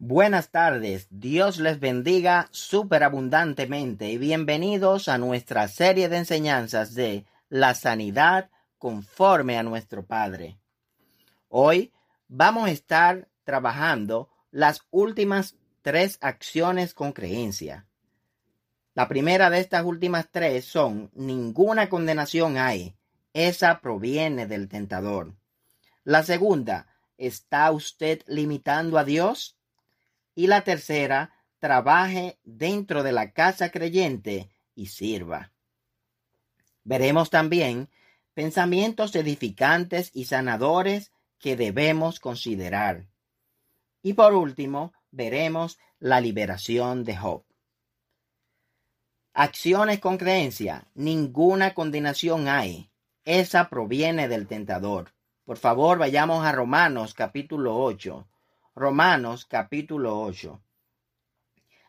Buenas tardes, Dios les bendiga superabundantemente y bienvenidos a nuestra serie de enseñanzas de la sanidad conforme a nuestro Padre. Hoy vamos a estar trabajando las últimas tres acciones con creencia. La primera de estas últimas tres son ninguna condenación hay. Esa proviene del tentador. La segunda, ¿está usted limitando a Dios? Y la tercera, trabaje dentro de la casa creyente y sirva. Veremos también pensamientos edificantes y sanadores que debemos considerar. Y por último, veremos la liberación de Job. Acciones con creencia. Ninguna condenación hay. Esa proviene del tentador. Por favor, vayamos a Romanos capítulo 8. Romanos capítulo 8.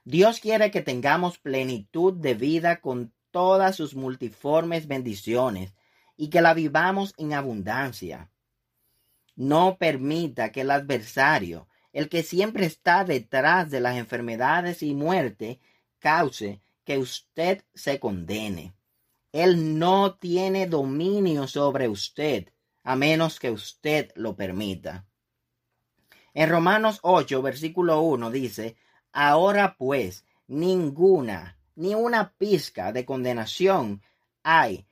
Dios quiere que tengamos plenitud de vida con todas sus multiformes bendiciones y que la vivamos en abundancia. No permita que el adversario, el que siempre está detrás de las enfermedades y muerte, cause que usted se condene. Él no tiene dominio sobre usted, a menos que usted lo permita. En Romanos 8, versículo 1 dice, Ahora pues, ninguna, ni una pizca de condenación hay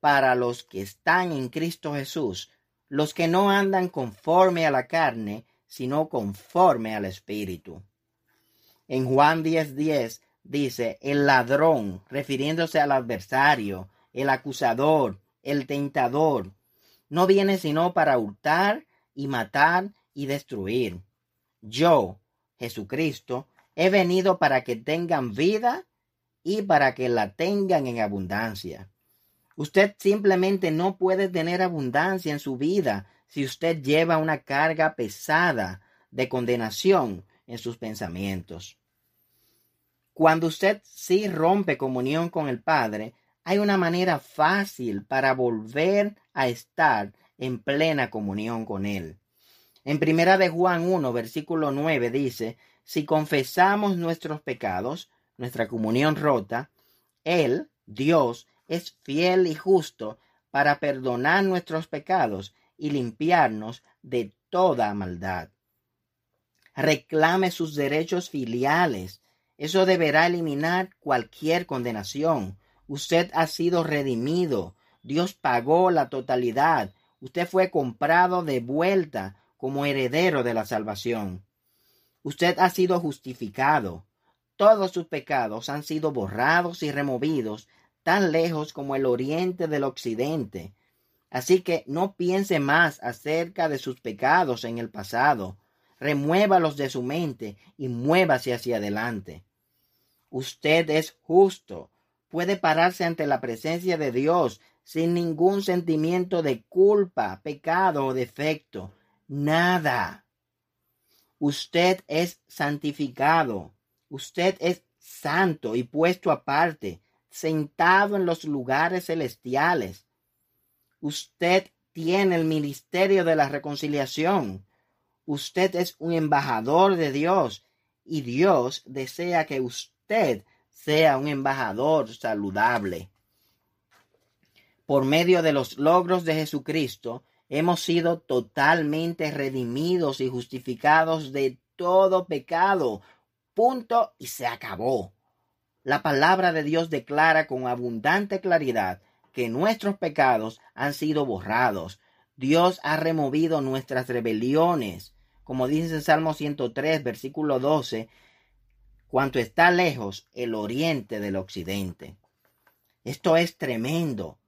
para los que están en Cristo Jesús, los que no andan conforme a la carne, sino conforme al Espíritu. En Juan 10:10 10 dice, el ladrón, refiriéndose al adversario, el acusador, el tentador, no viene sino para hurtar y matar y destruir. Yo, Jesucristo, he venido para que tengan vida y para que la tengan en abundancia. Usted simplemente no puede tener abundancia en su vida si usted lleva una carga pesada de condenación en sus pensamientos. Cuando usted sí rompe comunión con el Padre, hay una manera fácil para volver a estar en plena comunión con Él. En primera de Juan 1, versículo 9 dice, si confesamos nuestros pecados, nuestra comunión rota, Él, Dios, es fiel y justo para perdonar nuestros pecados y limpiarnos de toda maldad. Reclame sus derechos filiales. Eso deberá eliminar cualquier condenación. Usted ha sido redimido. Dios pagó la totalidad. Usted fue comprado de vuelta como heredero de la salvación. Usted ha sido justificado. Todos sus pecados han sido borrados y removidos tan lejos como el oriente del occidente. Así que no piense más acerca de sus pecados en el pasado. Remuévalos de su mente y muévase hacia adelante. Usted es justo. Puede pararse ante la presencia de Dios sin ningún sentimiento de culpa, pecado o defecto nada. Usted es santificado. Usted es santo y puesto aparte, sentado en los lugares celestiales. Usted tiene el ministerio de la reconciliación. Usted es un embajador de Dios y Dios desea que usted sea un embajador saludable. Por medio de los logros de Jesucristo, hemos sido totalmente redimidos y justificados de todo pecado. Punto y se acabó. La palabra de Dios declara con abundante claridad que nuestros pecados han sido borrados. Dios ha removido nuestras rebeliones. Como dice el Salmo 103, versículo 12, cuanto está lejos el oriente del occidente. Esto es tremendo.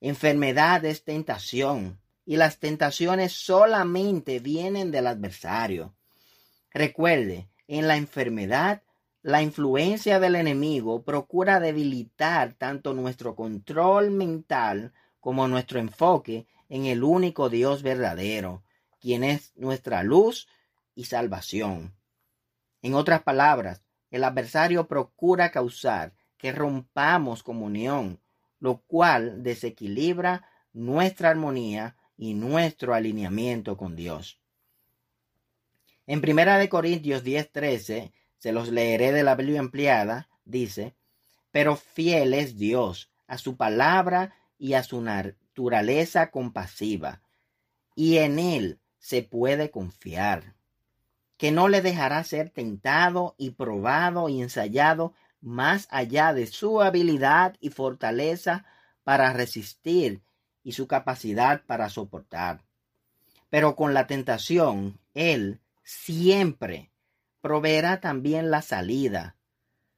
Enfermedad es tentación y las tentaciones solamente vienen del adversario. Recuerde, en la enfermedad, la influencia del enemigo procura debilitar tanto nuestro control mental como nuestro enfoque en el único Dios verdadero, quien es nuestra luz y salvación. En otras palabras, el adversario procura causar que rompamos comunión, lo cual desequilibra nuestra armonía y nuestro alineamiento con Dios. En Primera de Corintios 10:13, se los leeré de la Biblia ampliada, dice, pero fiel es Dios a su palabra y a su naturaleza compasiva, y en él se puede confiar, que no le dejará ser tentado y probado y ensayado más allá de su habilidad y fortaleza para resistir y su capacidad para soportar. Pero con la tentación, Él siempre proveerá también la salida.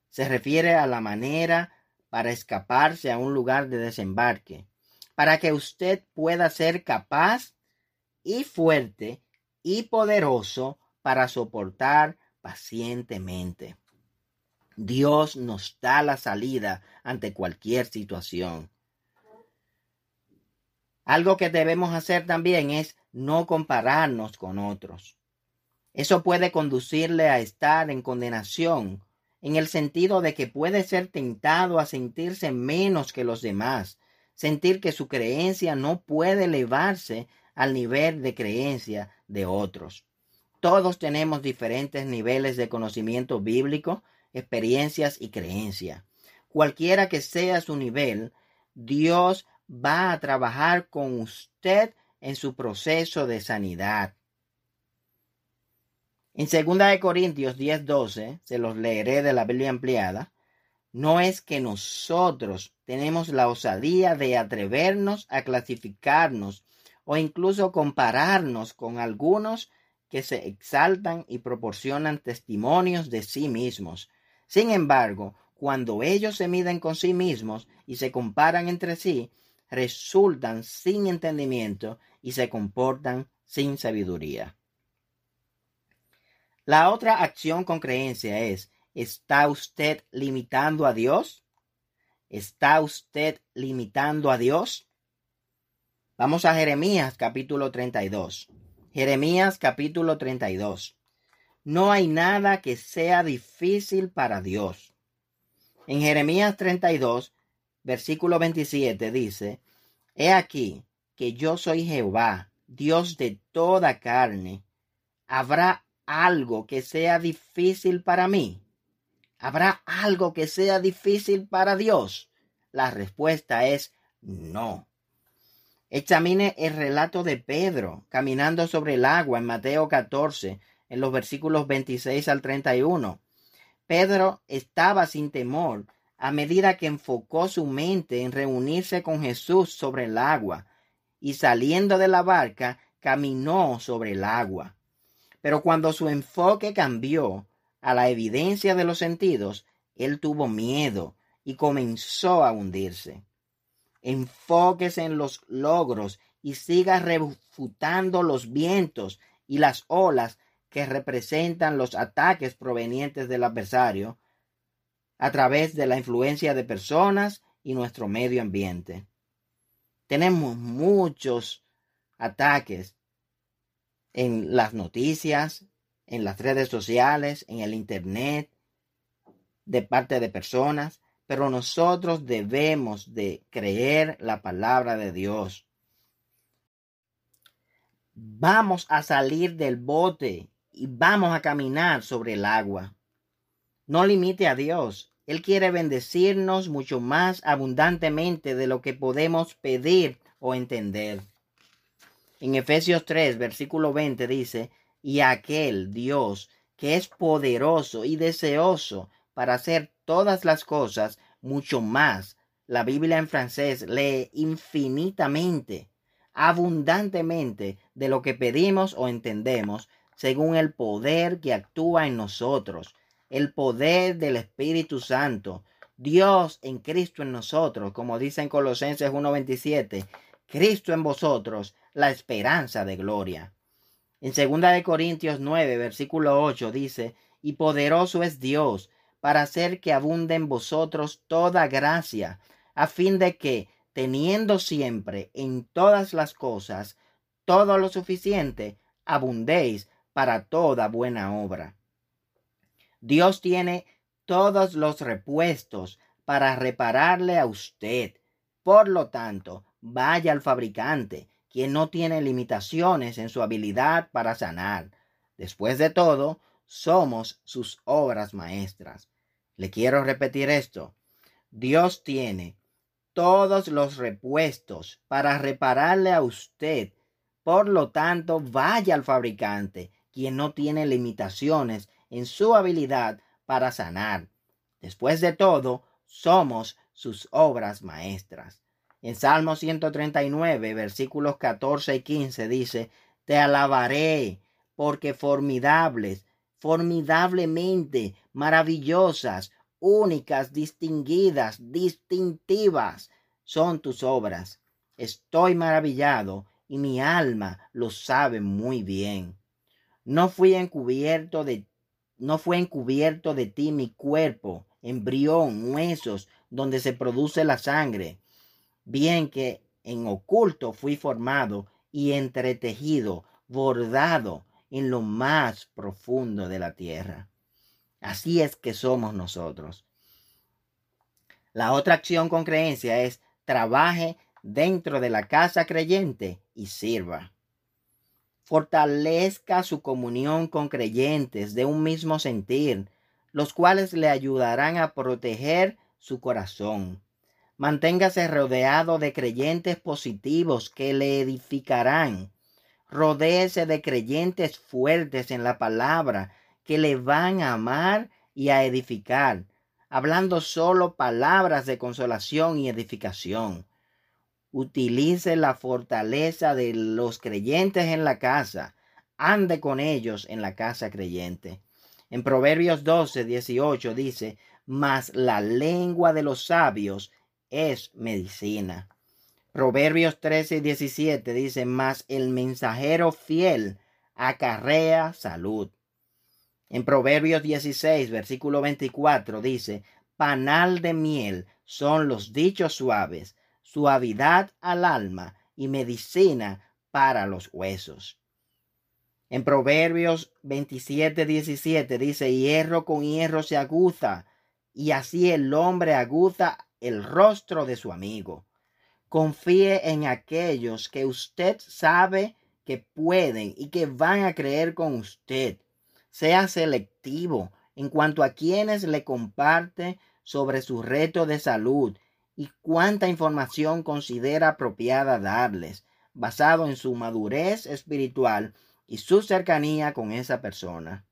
Se refiere a la manera para escaparse a un lugar de desembarque, para que usted pueda ser capaz y fuerte y poderoso para soportar pacientemente. Dios nos da la salida ante cualquier situación. Algo que debemos hacer también es no compararnos con otros. Eso puede conducirle a estar en condenación, en el sentido de que puede ser tentado a sentirse menos que los demás, sentir que su creencia no puede elevarse al nivel de creencia de otros. Todos tenemos diferentes niveles de conocimiento bíblico, experiencias y creencia. Cualquiera que sea su nivel, Dios va a trabajar con usted en su proceso de sanidad. En 2 Corintios 10:12, se los leeré de la Biblia ampliada, no es que nosotros tenemos la osadía de atrevernos a clasificarnos o incluso compararnos con algunos que se exaltan y proporcionan testimonios de sí mismos. Sin embargo, cuando ellos se miden con sí mismos y se comparan entre sí, resultan sin entendimiento y se comportan sin sabiduría. La otra acción con creencia es, ¿está usted limitando a Dios? ¿Está usted limitando a Dios? Vamos a Jeremías capítulo 32. Jeremías capítulo 32. No hay nada que sea difícil para Dios. En Jeremías 32, versículo 27 dice, He aquí que yo soy Jehová, Dios de toda carne. ¿Habrá algo que sea difícil para mí? ¿Habrá algo que sea difícil para Dios? La respuesta es no. Examine el relato de Pedro caminando sobre el agua en Mateo 14, en los versículos 26 al 31. Pedro estaba sin temor a medida que enfocó su mente en reunirse con Jesús sobre el agua, y saliendo de la barca, caminó sobre el agua. Pero cuando su enfoque cambió a la evidencia de los sentidos, él tuvo miedo y comenzó a hundirse. Enfóquese en los logros y siga refutando los vientos y las olas que representan los ataques provenientes del adversario a través de la influencia de personas y nuestro medio ambiente. Tenemos muchos ataques en las noticias, en las redes sociales, en el Internet, de parte de personas, pero nosotros debemos de creer la palabra de Dios. Vamos a salir del bote y vamos a caminar sobre el agua. No limite a Dios. Él quiere bendecirnos mucho más abundantemente de lo que podemos pedir o entender. En Efesios 3, versículo 20 dice, y aquel Dios que es poderoso y deseoso para hacer todas las cosas mucho más. La Biblia en francés lee infinitamente, abundantemente de lo que pedimos o entendemos, según el poder que actúa en nosotros el poder del Espíritu Santo. Dios en Cristo en nosotros, como dice en Colosenses 1:27, Cristo en vosotros, la esperanza de gloria. En 2 de Corintios 9, versículo 8 dice, y poderoso es Dios para hacer que abunde en vosotros toda gracia, a fin de que, teniendo siempre en todas las cosas todo lo suficiente, abundéis para toda buena obra. Dios tiene todos los repuestos para repararle a usted. Por lo tanto, vaya al fabricante, quien no tiene limitaciones en su habilidad para sanar. Después de todo, somos sus obras maestras. Le quiero repetir esto. Dios tiene todos los repuestos para repararle a usted. Por lo tanto, vaya al fabricante, quien no tiene limitaciones en su habilidad para sanar. Después de todo, somos sus obras maestras. En Salmo 139, versículos 14 y 15 dice, Te alabaré porque formidables, formidablemente maravillosas, únicas, distinguidas, distintivas son tus obras. Estoy maravillado y mi alma lo sabe muy bien. No fui encubierto de no fue encubierto de ti mi cuerpo, embrión, huesos, donde se produce la sangre. Bien que en oculto fui formado y entretejido, bordado en lo más profundo de la tierra. Así es que somos nosotros. La otra acción con creencia es trabaje dentro de la casa creyente y sirva. Fortalezca su comunión con creyentes de un mismo sentir, los cuales le ayudarán a proteger su corazón. Manténgase rodeado de creyentes positivos que le edificarán. Rodéese de creyentes fuertes en la palabra que le van a amar y a edificar, hablando solo palabras de consolación y edificación. Utilice la fortaleza de los creyentes en la casa. Ande con ellos en la casa creyente. En Proverbios 12, 18 dice, mas la lengua de los sabios es medicina. Proverbios 13 y 17 dice, mas el mensajero fiel acarrea salud. En Proverbios 16, versículo 24 dice, panal de miel son los dichos suaves, suavidad al alma y medicina para los huesos. En Proverbios 27, 17 dice, hierro con hierro se aguza, y así el hombre aguza el rostro de su amigo. Confíe en aquellos que usted sabe que pueden y que van a creer con usted. Sea selectivo en cuanto a quienes le comparte sobre su reto de salud y cuánta información considera apropiada darles, basado en su madurez espiritual y su cercanía con esa persona.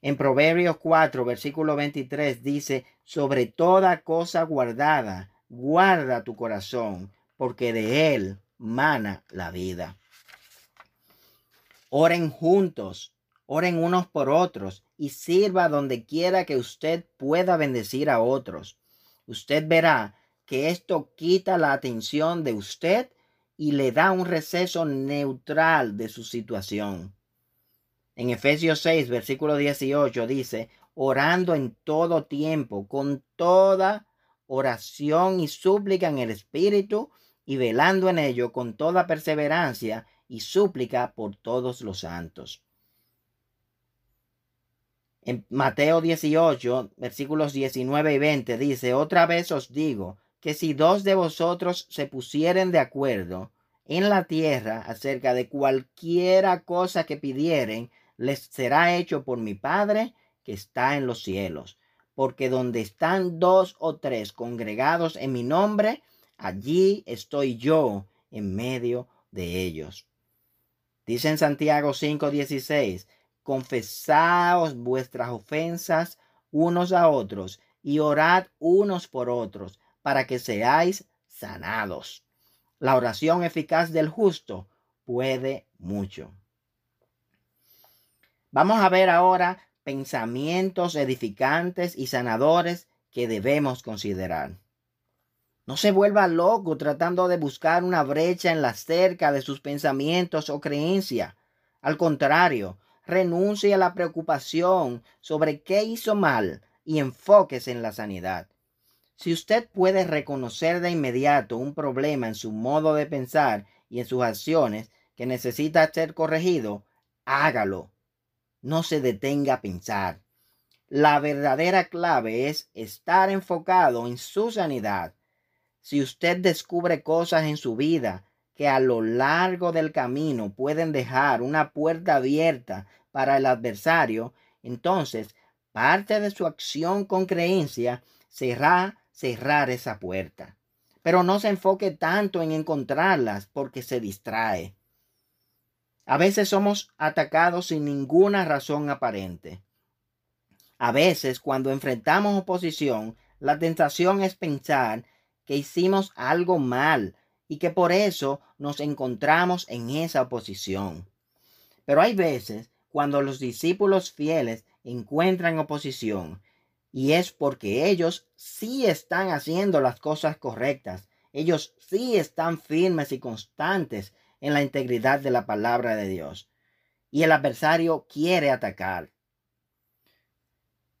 En Proverbios 4, versículo 23 dice, sobre toda cosa guardada, guarda tu corazón, porque de él mana la vida. Oren juntos, oren unos por otros y sirva donde quiera que usted pueda bendecir a otros. Usted verá que esto quita la atención de usted y le da un receso neutral de su situación. En Efesios 6, versículo 18 dice, orando en todo tiempo, con toda oración y súplica en el Espíritu, y velando en ello con toda perseverancia y súplica por todos los santos. En Mateo 18, versículos 19 y 20 dice, otra vez os digo que si dos de vosotros se pusieren de acuerdo en la tierra acerca de cualquiera cosa que pidieren, les será hecho por mi Padre que está en los cielos. Porque donde están dos o tres congregados en mi nombre, allí estoy yo en medio de ellos. Dice en Santiago 5:16, confesaos vuestras ofensas unos a otros y orad unos por otros para que seáis sanados. La oración eficaz del justo puede mucho. Vamos a ver ahora pensamientos edificantes y sanadores que debemos considerar. No se vuelva loco tratando de buscar una brecha en la cerca de sus pensamientos o creencias. Al contrario, renuncie a la preocupación sobre qué hizo mal y enfóquese en la sanidad. Si usted puede reconocer de inmediato un problema en su modo de pensar y en sus acciones que necesita ser corregido, hágalo. No se detenga a pensar. La verdadera clave es estar enfocado en su sanidad si usted descubre cosas en su vida que a lo largo del camino pueden dejar una puerta abierta para el adversario, entonces parte de su acción con creencia será cerrar esa puerta. Pero no se enfoque tanto en encontrarlas porque se distrae. A veces somos atacados sin ninguna razón aparente. A veces cuando enfrentamos oposición, la tentación es pensar que hicimos algo mal y que por eso nos encontramos en esa oposición. Pero hay veces cuando los discípulos fieles encuentran oposición y es porque ellos sí están haciendo las cosas correctas. Ellos sí están firmes y constantes en la integridad de la palabra de Dios. Y el adversario quiere atacar.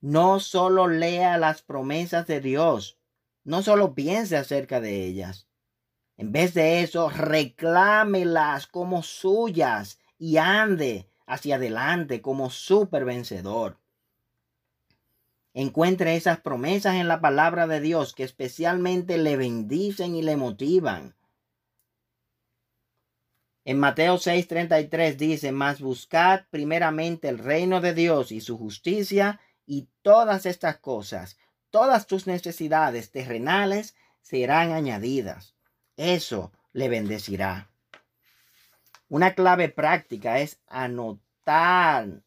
No solo lea las promesas de Dios, no solo piense acerca de ellas. En vez de eso, reclámelas como suyas y ande hacia adelante como super vencedor. Encuentre esas promesas en la palabra de Dios que especialmente le bendicen y le motivan. En Mateo 6:33 dice, mas buscad primeramente el reino de Dios y su justicia y todas estas cosas, todas tus necesidades terrenales serán añadidas. Eso le bendecirá. Una clave práctica es anotar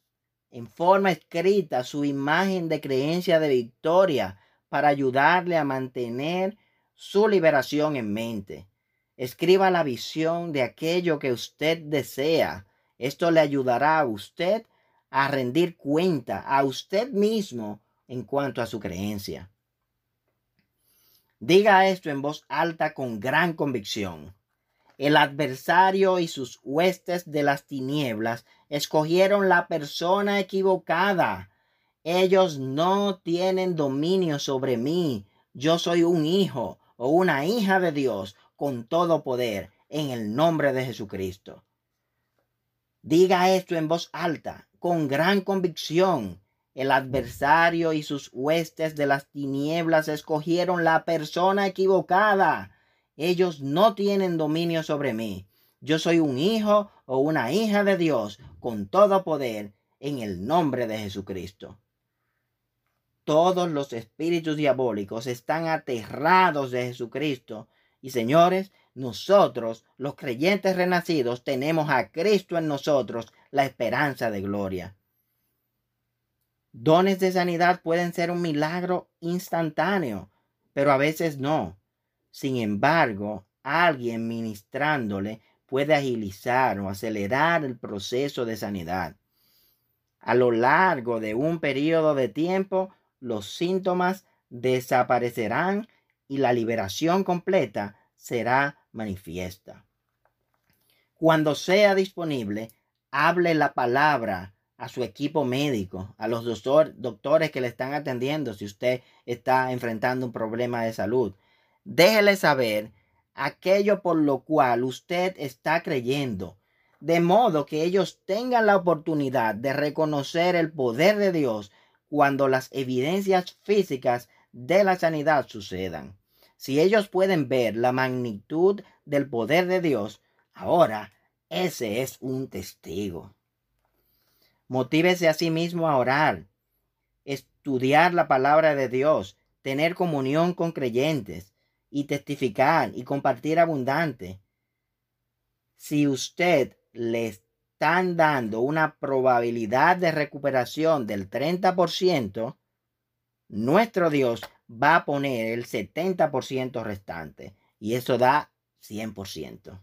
en forma escrita su imagen de creencia de victoria para ayudarle a mantener su liberación en mente. Escriba la visión de aquello que usted desea. Esto le ayudará a usted a rendir cuenta a usted mismo en cuanto a su creencia. Diga esto en voz alta con gran convicción. El adversario y sus huestes de las tinieblas escogieron la persona equivocada. Ellos no tienen dominio sobre mí. Yo soy un hijo o una hija de Dios con todo poder en el nombre de Jesucristo. Diga esto en voz alta, con gran convicción. El adversario y sus huestes de las tinieblas escogieron la persona equivocada. Ellos no tienen dominio sobre mí. Yo soy un hijo o una hija de Dios con todo poder en el nombre de Jesucristo. Todos los espíritus diabólicos están aterrados de Jesucristo y señores, nosotros, los creyentes renacidos, tenemos a Cristo en nosotros, la esperanza de gloria. Dones de sanidad pueden ser un milagro instantáneo, pero a veces no. Sin embargo, alguien ministrándole puede agilizar o acelerar el proceso de sanidad. A lo largo de un periodo de tiempo, los síntomas desaparecerán y la liberación completa será manifiesta. Cuando sea disponible, hable la palabra a su equipo médico, a los doctores que le están atendiendo si usted está enfrentando un problema de salud. Déjele saber aquello por lo cual usted está creyendo, de modo que ellos tengan la oportunidad de reconocer el poder de Dios cuando las evidencias físicas de la sanidad sucedan. Si ellos pueden ver la magnitud del poder de Dios, ahora ese es un testigo. Motívese a sí mismo a orar, estudiar la palabra de Dios, tener comunión con creyentes y testificar y compartir abundante. Si usted le están dando una probabilidad de recuperación del 30%, nuestro Dios va a poner el 70% restante y eso da 100%.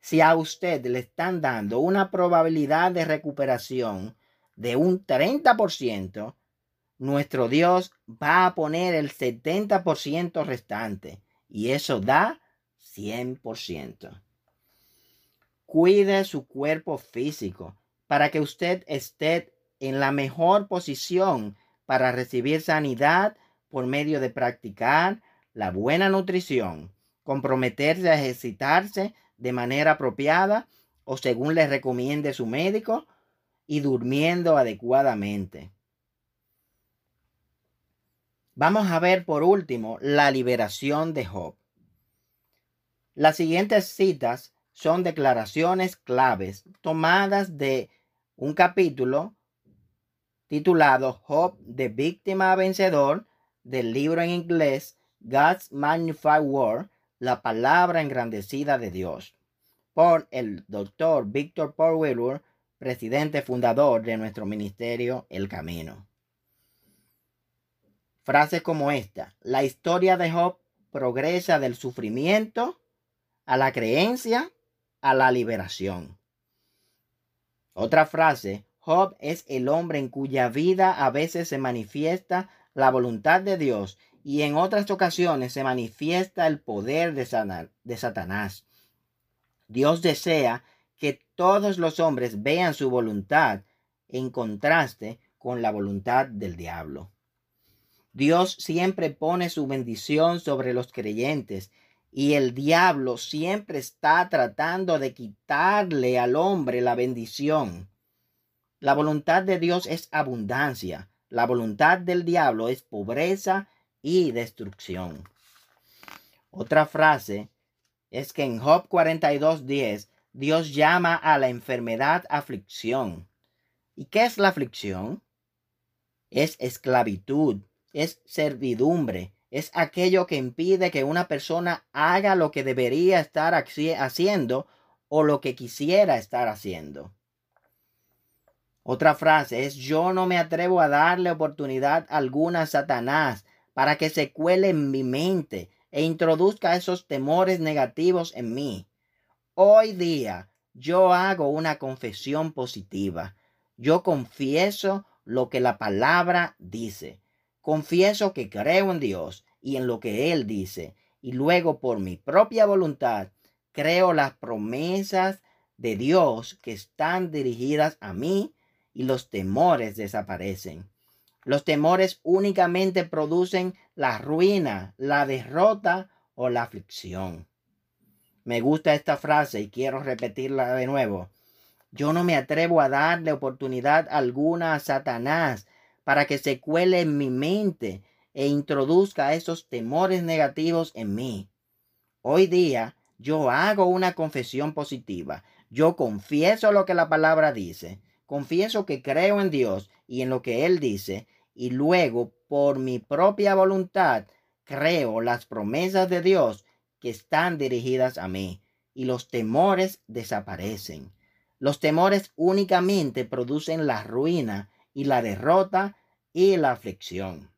Si a usted le están dando una probabilidad de recuperación de un 30%, nuestro Dios va a poner el 70% restante y eso da 100%. Cuide su cuerpo físico para que usted esté en la mejor posición para recibir sanidad por medio de practicar la buena nutrición, comprometerse a ejercitarse de manera apropiada o según le recomiende su médico y durmiendo adecuadamente. Vamos a ver por último la liberación de Job. Las siguientes citas son declaraciones claves tomadas de un capítulo titulado Job de víctima a vencedor del libro en inglés God's Magnified Word, la palabra engrandecida de Dios, por el doctor Victor Paul presidente fundador de nuestro ministerio El Camino. Frases como esta, la historia de Job progresa del sufrimiento a la creencia a la liberación. Otra frase, Job es el hombre en cuya vida a veces se manifiesta la voluntad de Dios y en otras ocasiones se manifiesta el poder de, de Satanás. Dios desea que todos los hombres vean su voluntad en contraste con la voluntad del diablo. Dios siempre pone su bendición sobre los creyentes y el diablo siempre está tratando de quitarle al hombre la bendición. La voluntad de Dios es abundancia. La voluntad del diablo es pobreza y destrucción. Otra frase es que en Job 42.10 Dios llama a la enfermedad aflicción. ¿Y qué es la aflicción? Es esclavitud, es servidumbre, es aquello que impide que una persona haga lo que debería estar haciendo o lo que quisiera estar haciendo. Otra frase es yo no me atrevo a darle oportunidad alguna a Satanás para que se cuele en mi mente e introduzca esos temores negativos en mí. Hoy día yo hago una confesión positiva. Yo confieso lo que la palabra dice. Confieso que creo en Dios y en lo que Él dice, y luego por mi propia voluntad creo las promesas de Dios que están dirigidas a mí y los temores desaparecen. Los temores únicamente producen la ruina, la derrota o la aflicción. Me gusta esta frase y quiero repetirla de nuevo. Yo no me atrevo a darle oportunidad alguna a Satanás para que se cuele en mi mente e introduzca esos temores negativos en mí. Hoy día yo hago una confesión positiva. Yo confieso lo que la palabra dice. Confieso que creo en Dios y en lo que Él dice. Y luego, por mi propia voluntad, creo las promesas de Dios que están dirigidas a mí. Y los temores desaparecen. Los temores únicamente producen la ruina y la derrota y la aflicción.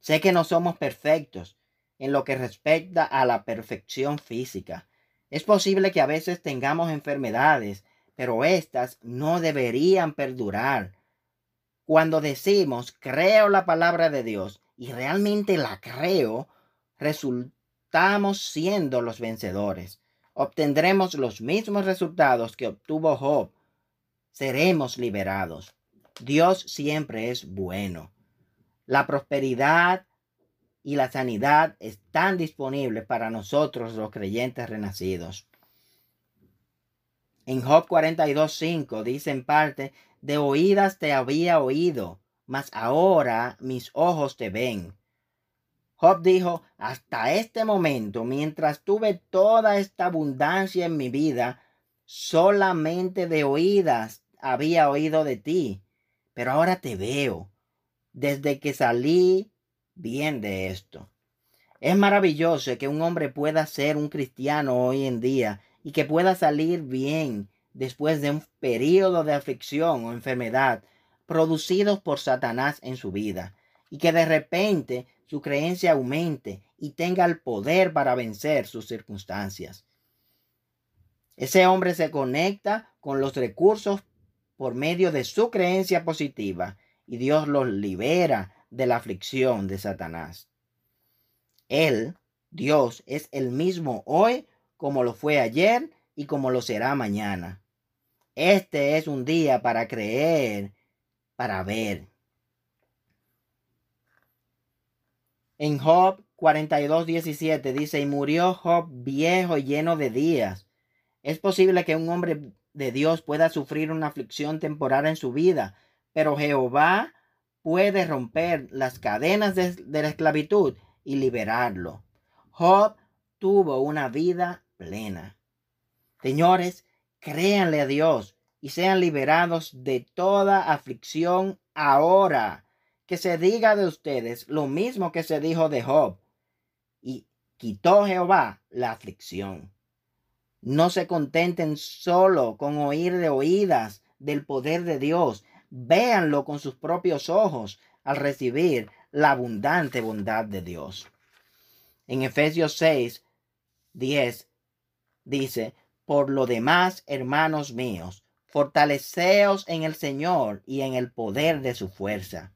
Sé que no somos perfectos en lo que respecta a la perfección física. Es posible que a veces tengamos enfermedades, pero éstas no deberían perdurar. Cuando decimos creo la palabra de Dios y realmente la creo, resultamos siendo los vencedores. Obtendremos los mismos resultados que obtuvo Job. Seremos liberados. Dios siempre es bueno. La prosperidad y la sanidad están disponibles para nosotros los creyentes renacidos. En Job 42.5 dice en parte, de oídas te había oído, mas ahora mis ojos te ven. Job dijo, hasta este momento, mientras tuve toda esta abundancia en mi vida, solamente de oídas había oído de ti pero ahora te veo desde que salí bien de esto. Es maravilloso que un hombre pueda ser un cristiano hoy en día y que pueda salir bien después de un periodo de aflicción o enfermedad producidos por Satanás en su vida y que de repente su creencia aumente y tenga el poder para vencer sus circunstancias. Ese hombre se conecta con los recursos por medio de su creencia positiva y Dios los libera de la aflicción de Satanás. Él, Dios, es el mismo hoy como lo fue ayer y como lo será mañana. Este es un día para creer, para ver. En Job 42, 17 dice, y murió Job viejo y lleno de días. Es posible que un hombre de Dios pueda sufrir una aflicción temporal en su vida, pero Jehová puede romper las cadenas de, la esclavitud y liberarlo. Job tuvo una vida plena. Señores, créanle a Dios y sean liberados de toda aflicción ahora. Que se diga de ustedes lo mismo que se dijo de Job. Y quitó Jehová la aflicción. No se contenten solo con oír de oídas del poder de Dios. Véanlo con sus propios ojos al recibir la abundante bondad de Dios. En Efesios 6, 10 dice, por lo demás, hermanos míos, fortaleceos en el Señor y en el poder de su fuerza.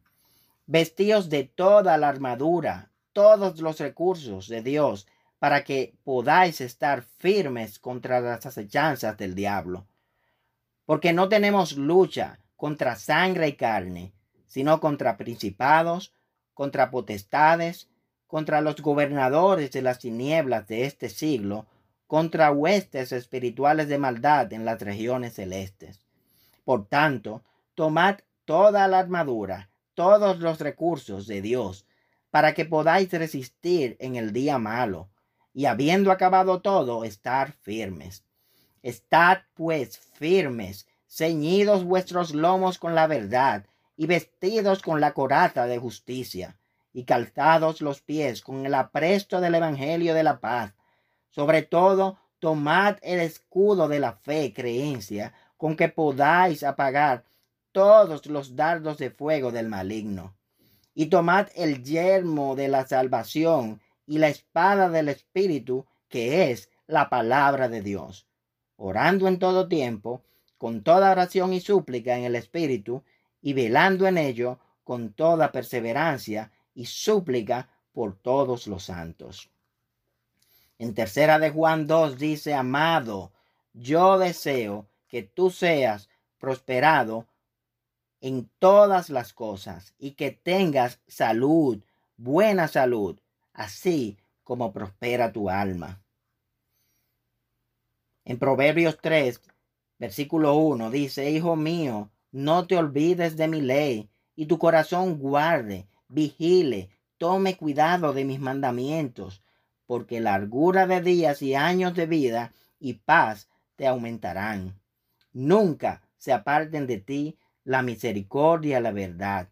Vestíos de toda la armadura, todos los recursos de Dios, para que podáis estar firmes contra las acechanzas del diablo. Porque no tenemos lucha contra sangre y carne, sino contra principados, contra potestades, contra los gobernadores de las tinieblas de este siglo, contra huestes espirituales de maldad en las regiones celestes. Por tanto, tomad toda la armadura, todos los recursos de Dios, para que podáis resistir en el día malo, y habiendo acabado todo, estar firmes. Estad pues firmes, ceñidos vuestros lomos con la verdad, y vestidos con la coraza de justicia, y calzados los pies con el apresto del Evangelio de la paz sobre todo, tomad el escudo de la fe, creencia, con que podáis apagar todos los dardos de fuego del maligno. Y tomad el yermo de la salvación y la espada del Espíritu, que es la palabra de Dios, orando en todo tiempo, con toda oración y súplica en el Espíritu, y velando en ello con toda perseverancia y súplica por todos los santos. En tercera de Juan 2 dice, amado, yo deseo que tú seas prosperado en todas las cosas y que tengas salud, buena salud, así como prospera tu alma. En Proverbios 3, versículo 1 dice, Hijo mío, no te olvides de mi ley y tu corazón guarde, vigile, tome cuidado de mis mandamientos porque largura de días y años de vida y paz te aumentarán. Nunca se aparten de ti la misericordia y la verdad.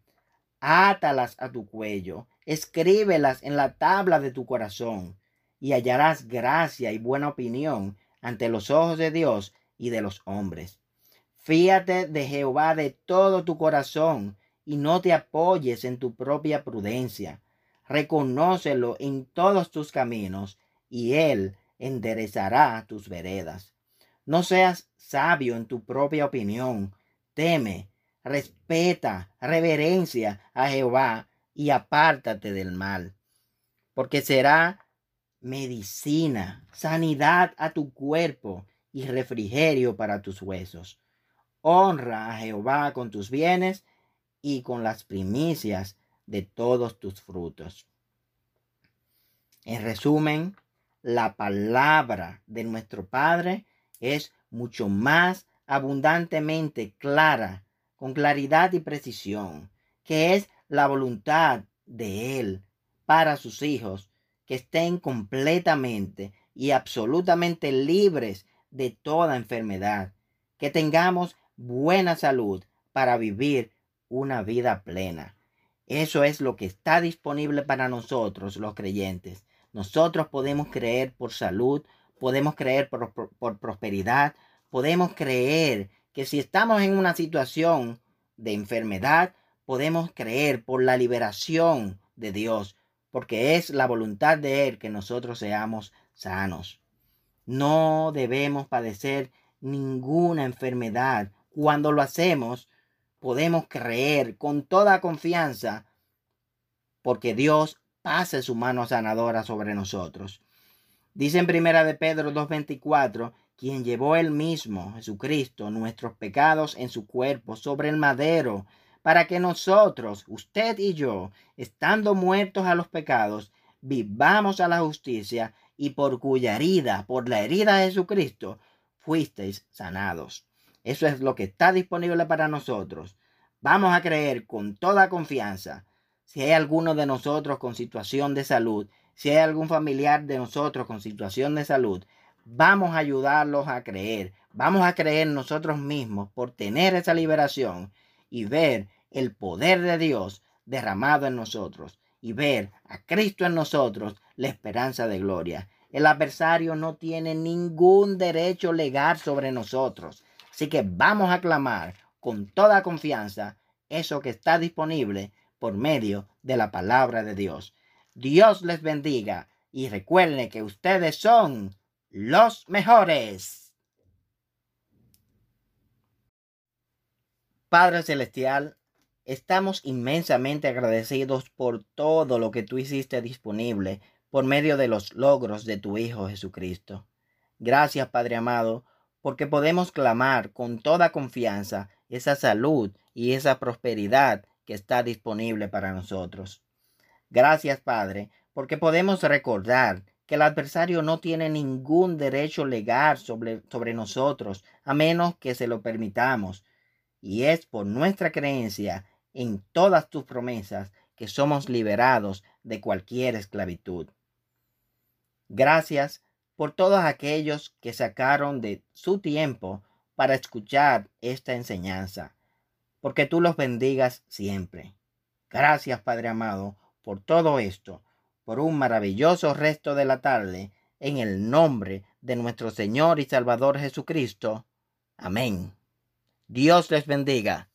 Átalas a tu cuello, escríbelas en la tabla de tu corazón, y hallarás gracia y buena opinión ante los ojos de Dios y de los hombres. Fíate de Jehová de todo tu corazón, y no te apoyes en tu propia prudencia reconócelo en todos tus caminos y él enderezará tus veredas. No seas sabio en tu propia opinión, teme, respeta, reverencia a Jehová y apártate del mal, porque será medicina, sanidad a tu cuerpo y refrigerio para tus huesos. Honra a Jehová con tus bienes y con las primicias de todos tus frutos. En resumen, la palabra de nuestro Padre es mucho más abundantemente clara, con claridad y precisión, que es la voluntad de Él para sus hijos, que estén completamente y absolutamente libres de toda enfermedad, que tengamos buena salud para vivir una vida plena. Eso es lo que está disponible para nosotros los creyentes. Nosotros podemos creer por salud, podemos creer por, prosperidad, podemos creer que si estamos en una situación de enfermedad, podemos creer por la liberación de Dios, porque es la voluntad de Él que nosotros seamos sanos. No debemos padecer ninguna enfermedad. Cuando lo hacemos, podemos creer con toda confianza porque Dios pase su mano sanadora sobre nosotros. Dice en primera de Pedro 2.24, quien llevó él mismo, Jesucristo, nuestros pecados en su cuerpo sobre el madero, para que nosotros, usted y yo, estando muertos a los pecados, vivamos a la justicia y por cuya herida, por la herida de Jesucristo, fuisteis sanados. Eso es lo que está disponible para nosotros. Vamos a creer con toda confianza. Si hay alguno de nosotros con situación de salud, si hay algún familiar de nosotros con situación de salud, vamos a ayudarlos a creer. Vamos a creer nosotros mismos por tener esa liberación y ver el poder de Dios derramado en nosotros y ver a Cristo en nosotros la esperanza de gloria. El adversario no tiene ningún derecho legal sobre nosotros. Así que vamos a clamar con toda confianza eso que está disponible por medio de la palabra de Dios. Dios les bendiga y recuerden que ustedes son los mejores. Padre Celestial, estamos inmensamente agradecidos por todo lo que tú hiciste disponible por medio de los logros de tu Hijo Jesucristo. Gracias, Padre amado, porque podemos clamar con toda confianza esa salud y esa prosperidad que está disponible para nosotros. Gracias, Padre, porque podemos recordar que el adversario no tiene ningún derecho legal sobre, sobre nosotros, a menos que se lo permitamos. Y es por nuestra creencia en todas tus promesas que somos liberados de cualquier esclavitud. Gracias por todos aquellos que sacaron de su tiempo para escuchar esta enseñanza, porque tú los bendigas siempre. Gracias, Padre amado, por todo esto, por un maravilloso resto de la tarde, en el nombre de nuestro Señor y Salvador Jesucristo. Amén. Dios les bendiga.